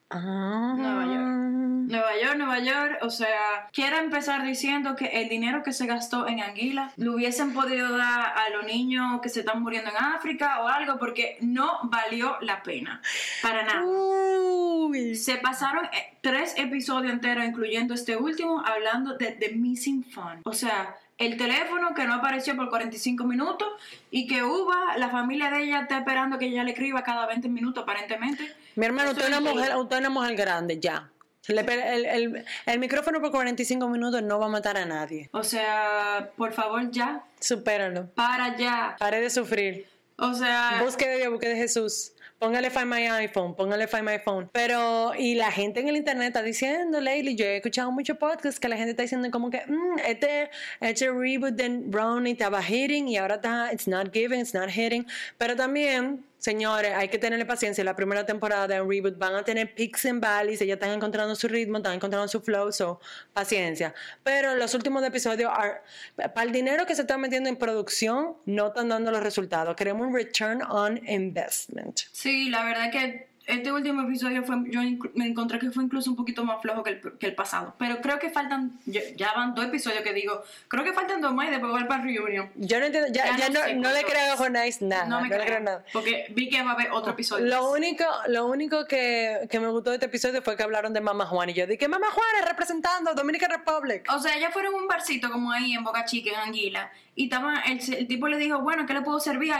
Speaker 1: Ah.
Speaker 2: Nueva York. Nueva York, Nueva York, o sea, quiero empezar diciendo que el dinero que se gastó en Anguila lo hubiesen podido dar a los niños que se están muriendo en África o algo porque no valió la pena. Para nada.
Speaker 1: Uy.
Speaker 2: Se pasaron eh, tres episodios enteros, incluyendo este último, hablando de The Missing Fun. O sea, el teléfono que no apareció por 45 minutos y que Uva, la familia de ella, está esperando que ella le escriba cada 20 minutos, aparentemente.
Speaker 1: Mi hermano, usted es una mujer,
Speaker 2: increíble.
Speaker 1: usted es una mujer grande, ya. El, el- el micrófono por 45 minutos no va a matar a nadie.
Speaker 2: O sea, por favor, ya,
Speaker 1: Supéralo.
Speaker 2: para ya.
Speaker 1: Pare de sufrir.
Speaker 2: O sea,
Speaker 1: Busque de Dios, busque de Jesús. Póngale Find My iPhone, póngale Find My Phone. Pero, y la gente en el internet está diciendo, Leili, yo he escuchado muchos podcasts que la gente está diciendo como que, "Mm, este, este reboot de Brownie estaba hitting y ahora está, it's not giving, it's not hitting. Pero también, señores, hay que tenerle paciencia. La primera temporada de reboot van a tener peaks and valleys, ellas están encontrando su ritmo, están encontrando su flow, so, paciencia. Pero los últimos episodios, are- para el dinero que se está metiendo en producción, no están dando los resultados. Queremos un return on investment.
Speaker 2: sí, la verdad que este último episodio fue, yo me encontré que fue incluso un poquito más flojo que el, que el pasado. Pero creo que faltan, ya, van dos episodios que digo, creo que faltan dos más y después voy para reunion.
Speaker 1: Yo no entiendo, ya,
Speaker 2: Ya
Speaker 1: ya
Speaker 2: no
Speaker 1: no,
Speaker 2: sé
Speaker 1: no le creo a. Jonais nada.
Speaker 2: no me creo,
Speaker 1: creo nada.
Speaker 2: porque vi que va a haber otro episodio.
Speaker 1: Lo único, lo único que, que me gustó de este episodio fue que hablaron de Mama Juan y yo dije, Mama Juan es representando Dominican Republic.
Speaker 2: O sea, ellas fueron un barcito como ahí en Boca Chica, en Anguila. Y estaba, el, el tipo le dijo, bueno, ¿qué le puedo servir? A, a-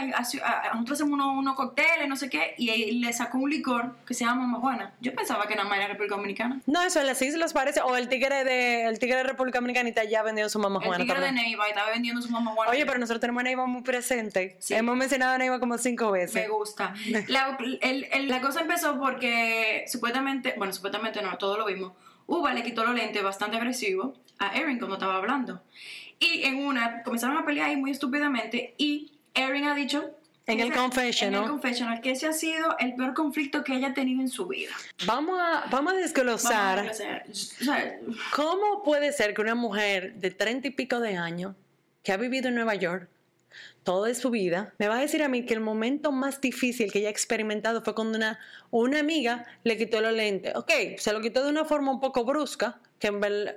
Speaker 2: a- nosotros hacemos unos, cócteles, no sé qué. Y ahí le sacó un licor que se llama Mama Juana. Yo pensaba que nada más era República Dominicana.
Speaker 1: No, eso en las islas parece, o el tigre de, el tigre de República Dominicanita ya vendió su Mama
Speaker 2: El
Speaker 1: Juana
Speaker 2: tigre de. Neiva y estaba vendiendo su Mama Juana.
Speaker 1: Oye, pero nosotros tenemos a Neiva muy presente.
Speaker 2: Sí.
Speaker 1: Hemos mencionado a Neiva como cinco veces.
Speaker 2: Me gusta. La, el- el- la cosa empezó porque supuestamente, bueno, supuestamente no, todos lo vimos. Uva le quitó los lentes bastante agresivo a Erin cuando estaba hablando. Y en una comenzaron a pelear ahí muy estúpidamente y Erin ha dicho...
Speaker 1: En el confessional.
Speaker 2: En el confessional, que ese ha sido el peor conflicto que ella ha tenido en su vida.
Speaker 1: Vamos a, vamos a
Speaker 2: Vamos a
Speaker 1: desglosar. ¿Cómo puede ser que una mujer de treinta y pico de años que ha vivido en Nueva York toda su vida me va a decir a mí que el momento más difícil que ella ha experimentado fue cuando una, una amiga le quitó los lentes? Ok, se lo quitó de una forma un poco brusca, que en verdad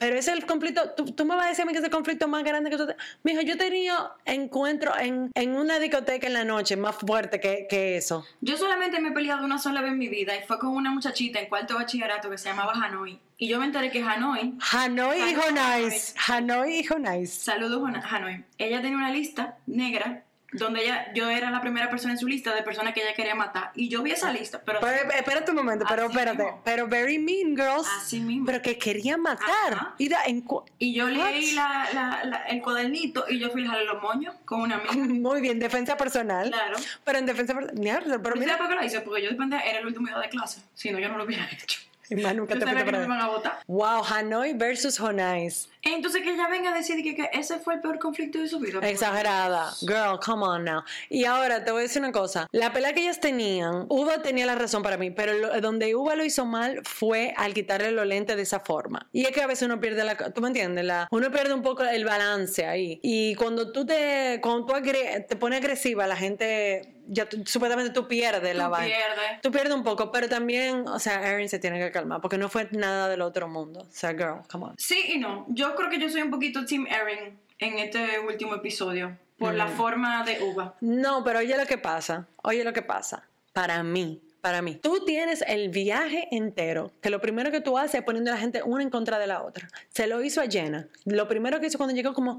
Speaker 1: Pero es el conflicto, tú, tú me vas a decir a mí que es el conflicto más grande que tú... te- Mijo, yo he tenido encuentros en, en una discoteca en la noche más fuerte que, que eso.
Speaker 2: Yo solamente me he peleado una sola vez en mi vida y fue con una muchachita en cuarto bachillerato que se llamaba Hanoi. Y yo me enteré que Hanoi,
Speaker 1: Hanoi y. Honais. Hanoi y Honais.
Speaker 2: saludos Hanoi, ella tenía una lista negra donde ella, yo era la primera persona en su lista de personas que ella quería matar. Y yo vi esa lista, pero...
Speaker 1: Pero, eh, espérate un momento, pero espérate.
Speaker 2: mismo.
Speaker 1: Pero very mean girls.
Speaker 2: Así mismo.
Speaker 1: Pero que querían matar.
Speaker 2: Ajá.
Speaker 1: Y da- en
Speaker 2: Y yo leí la, la- la- el cuadernito y yo fui a los moños con una amiga.
Speaker 1: Muy bien, defensa personal.
Speaker 2: Claro.
Speaker 1: Pero en defensa personal. Pero
Speaker 2: ¿Pero
Speaker 1: mira,
Speaker 2: ¿Sabes por qué lo hice? Porque yo dependía, era el último día de clase. Si no, yo no lo hubiera hecho.
Speaker 1: y más nunca te
Speaker 2: me a votar.
Speaker 1: Wow, Hanoi versus Honais.
Speaker 2: Entonces que ella venga a decir que, que ese fue el peor conflicto de su vida.
Speaker 1: Exagerada. Girl, come on now. Y ahora te voy a decir una cosa. La pelea que ellas tenían, Uva tenía la razón para mí, pero lo- donde Uva lo hizo mal fue al quitarle los lentes de esa forma. Y es que a veces uno pierde la... ¿Tú me entiendes? La, uno pierde un poco el balance ahí. Y cuando tú te... Cuando tú agre- te pones agresiva, la gente... Ya tú- supuestamente tú pierdes la
Speaker 2: Tú
Speaker 1: vaina.
Speaker 2: pierdes.
Speaker 1: Tú pierdes un poco, pero también, o sea, Erin se tiene que calmar porque no fue nada del otro mundo. O sea, girl, come on.
Speaker 2: Sí y no. Yo creo que yo soy un poquito Team Erin en este último episodio. Por
Speaker 1: Mm.
Speaker 2: la forma de uva.
Speaker 1: No, pero oye lo que pasa. Oye lo que pasa. Para mí, para mí. Tú tienes el viaje entero, que lo primero que tú haces es poniendo a la gente una en contra de la otra. Se lo hizo a Jenna. Lo primero que hizo cuando llegó como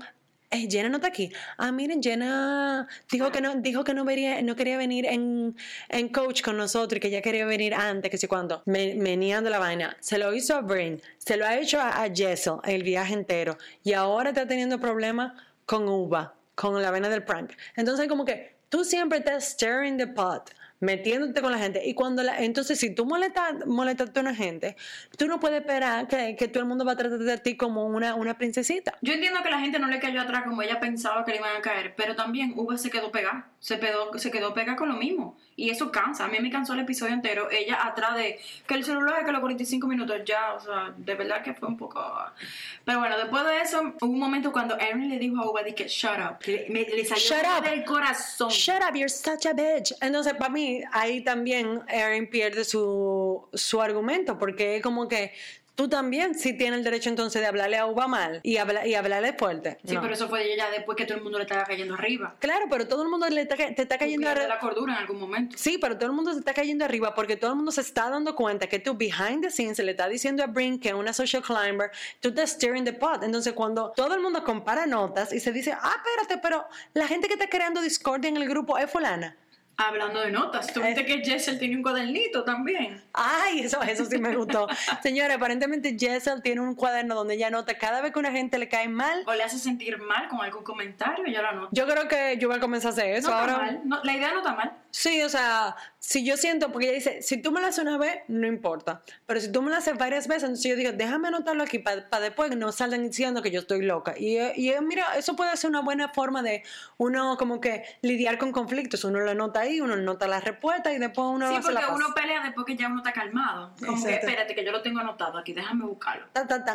Speaker 1: eh, Jenna no está aquí. Ah, miren, Jenna dijo que no, dijo que no, vería, no quería venir en, en coach con nosotros y que ya quería venir antes, que sé cuándo. Me, meneando la vaina. Se lo hizo a Brain, se lo ha hecho a, a Jessel el viaje entero. Y ahora está teniendo problemas con Uva, con la vena del prank. Entonces, como que tú siempre estás stirring the pot metiéndote con la gente y cuando la, entonces si tú molestas molestaste a una gente tú no puedes esperar que, que todo el mundo va a tratar de ti como una, una princesita
Speaker 2: Yo entiendo que la gente no le cayó atrás como ella pensaba que le iban a caer, pero también Uva se quedó pegada, se quedó, se quedó pegada con lo mismo. Y eso cansa. A mí me cansó el episodio entero. Ella atrás de que el celular, que los 45 minutos ya, o sea, de verdad que fue un poco... Pero bueno, después de eso, hubo un momento cuando Erin le dijo a Uva, que shut up. Le, me- le salió
Speaker 1: Shut up.
Speaker 2: del corazón.
Speaker 1: Shut up, you're such a bitch. Entonces, para mí, ahí también Erin pierde su, su argumento, porque es como que tú también sí tienes el derecho entonces de hablarle a Uva mal y, habla- y hablarle fuerte.
Speaker 2: Sí,
Speaker 1: No.
Speaker 2: pero eso fue ya después que todo el mundo le estaba cayendo arriba.
Speaker 1: Claro, pero todo el mundo le está, te está cayendo arriba.
Speaker 2: la cordura en algún momento.
Speaker 1: Sí, pero todo el mundo se está cayendo arriba porque todo el mundo se está dando cuenta que tú behind the scenes le está diciendo a Brink que es una social climber, tú estás steering the pot. Entonces, cuando todo el mundo compara notas y se dice, ah, espérate, pero la gente que está creando discordia en el grupo es fulana.
Speaker 2: Hablando de notas, tú
Speaker 1: Eh.
Speaker 2: viste que Jessel tiene un cuadernito también.
Speaker 1: Ay, eso, eso sí me gustó. Señora, aparentemente Jessel tiene un cuaderno donde ella anota cada vez que una gente le cae mal.
Speaker 2: O le hace sentir mal con algún comentario, ella lo anota.
Speaker 1: Yo creo que yo voy a comenzar a hacer eso
Speaker 2: no
Speaker 1: ahora.
Speaker 2: está mal. No, la idea no está mal.
Speaker 1: Sí, o sea, si yo siento, porque ella dice, si tú me lo haces una vez, no importa. Pero si tú me lo haces varias veces, entonces yo digo, déjame anotarlo aquí para después no salgan diciendo que yo estoy loca. Y, eh, y eh, mira, eso puede ser una buena forma de uno como que lidiar con conflictos. Uno lo anota ahí, uno anota la respuesta y después uno
Speaker 2: Sí,
Speaker 1: la
Speaker 2: porque
Speaker 1: paz.
Speaker 2: uno pelea después que ya uno está calmado. Como que
Speaker 1: Exacto.
Speaker 2: espérate, que yo lo tengo anotado aquí, déjame buscarlo.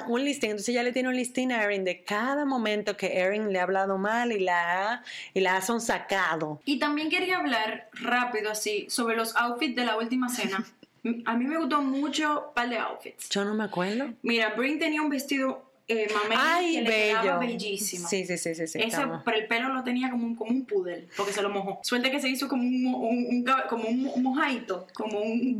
Speaker 1: Un listing. Entonces ya le tiene un listing a Erin de cada momento que Erin le ha hablado mal y la ha, y la ha sonsacado.
Speaker 2: Y también quería hablar rápido así sobre los outfits de la última cena. A mí me gustó mucho un par de outfits.
Speaker 1: Yo no me acuerdo.
Speaker 2: Mira, Brin tenía un vestido eh, mamey
Speaker 1: Ay,
Speaker 2: que le quedaba
Speaker 1: bello.
Speaker 2: bellísimo.
Speaker 1: Sí, sí, sí, sí. estamos.
Speaker 2: pero el pelo lo tenía como un, como un pudel, porque se lo mojó. Suerte que se hizo como un, un, un como un, mo- un mojadito, como un...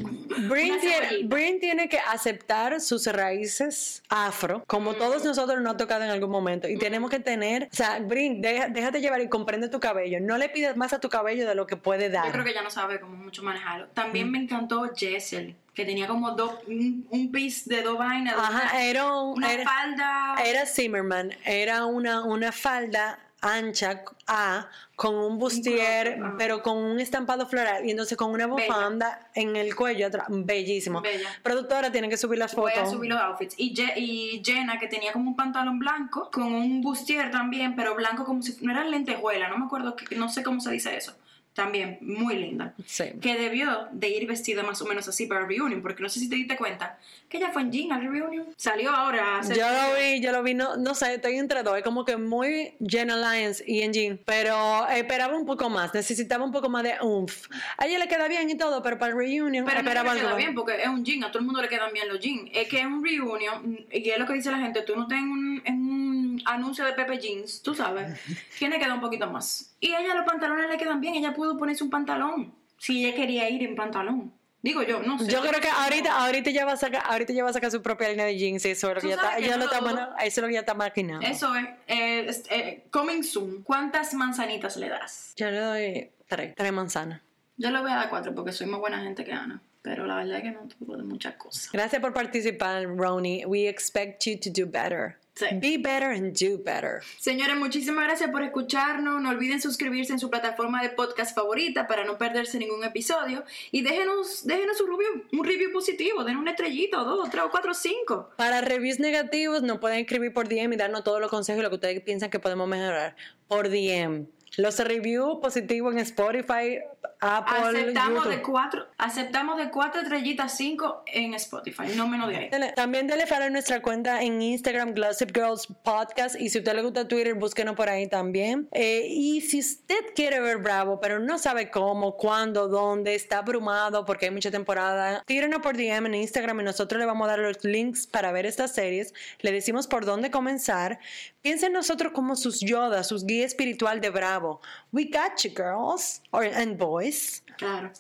Speaker 1: Brin tiene,
Speaker 2: cebollita.
Speaker 1: Brin tiene que aceptar sus raíces afro, como todos nosotros nos ha tocado en algún momento. Y tenemos que tener, o sea, Brin, deja- déjate llevar y comprende tu cabello. No le pides más a tu cabello de lo que puede dar.
Speaker 2: Yo creo que ya no sabe cómo mucho manejarlo. También
Speaker 1: Mm.
Speaker 2: me encantó Jessel, que tenía como dos, un, un piece de dos vainas.
Speaker 1: Ajá,
Speaker 2: una,
Speaker 1: era, un-
Speaker 2: una
Speaker 1: era,
Speaker 2: falda.
Speaker 1: era Zimmerman, era una, una falda ancha A con un bustier, pero con un estampado floral y entonces con una
Speaker 2: Bella.
Speaker 1: bufanda en el cuello atrás, bellísimo.
Speaker 2: Bella.
Speaker 1: Productora tiene que subir las
Speaker 2: Voy
Speaker 1: fotos.
Speaker 2: a subir los outfits. Y, Je- y Jenna, que tenía como un pantalón blanco, con un bustier también, pero blanco como si no era lentejuela, no me acuerdo, que, no sé cómo se dice eso. También muy linda.
Speaker 1: Sí.
Speaker 2: Que debió de ir vestida más o menos así para el reunion, porque no sé si te diste cuenta que ella fue en jean al reunion. Salió ahora. hace-
Speaker 1: Yo lo vi, yo lo vi, no, no sé, estoy entre dos, es como que muy Jen Alliance y Engine, pero esperaba un poco más, necesitaba un poco más de oomph. A ella le queda bien y todo, pero para el reunion
Speaker 2: Pero no
Speaker 1: esperaba
Speaker 2: le queda
Speaker 1: algo.
Speaker 2: bien porque es un jean, a todo el mundo le quedan bien los jeans. Es que es un reunion, y es lo que dice la gente, tú no un, en un anuncio de Pepe Jeans, tú sabes, tiene que quedar un poquito más. Y a ella los pantalones le quedan bien, ella pudo ponerse un pantalón, si ella quería ir en pantalón. Digo yo, no sé.
Speaker 1: Yo creo que ahorita, ahorita ya va a sacar, ahorita ya va a sacar su propia línea de jeans eso es lo que ya está,
Speaker 2: que
Speaker 1: lo está, eso es lo que ya está maquinando.
Speaker 2: Eso es, eh, es- eh, coming soon. ¿Cuántas manzanitas le das?
Speaker 1: Yo le doy tres, tres manzanas.
Speaker 2: Yo le voy a dar cuatro porque soy más buena gente que Ana. Pero la verdad es que no tuvo de muchas cosas.
Speaker 1: Gracias por participar, Ronnie. We expect you to do better.
Speaker 2: Sí.
Speaker 1: Be better and do better.
Speaker 2: Señores, muchísimas gracias por escucharnos. No olviden suscribirse en su plataforma de podcast favorita para no perderse ningún episodio. Y déjenos, déjenos un review, un review positivo. Den una estrellita, o dos, tres, o cuatro, cinco.
Speaker 1: Para reviews negativos, nos pueden escribir por DM y darnos todos los consejos y lo que ustedes piensan que podemos mejorar. Por DM. Los reviews positivos en Spotify, Apple,
Speaker 2: Aceptamos
Speaker 1: YouTube.
Speaker 2: de cuatro, aceptamos de cuatro estrellitas, cinco en Spotify, no menos de ahí.
Speaker 1: También dele follow a nuestra cuenta en Instagram, Gossip Girls Podcast. Y si a usted le gusta Twitter, búsquenos por ahí también. Eh, y si usted quiere ver Bravo, pero no sabe cómo, cuándo, dónde, está abrumado porque hay mucha temporada, tírenos por DM en Instagram y nosotros le vamos a dar los links para ver estas series. Le decimos por dónde comenzar. Piensen en nosotros como sus Yoda, sus guía espiritual de Bravo. We got you, girls or, and boys.
Speaker 2: Claro.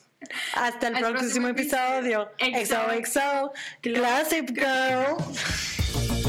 Speaker 1: Hasta el
Speaker 2: Al
Speaker 1: próximo
Speaker 2: próximo episodio.
Speaker 1: XOXO, Classic Girl.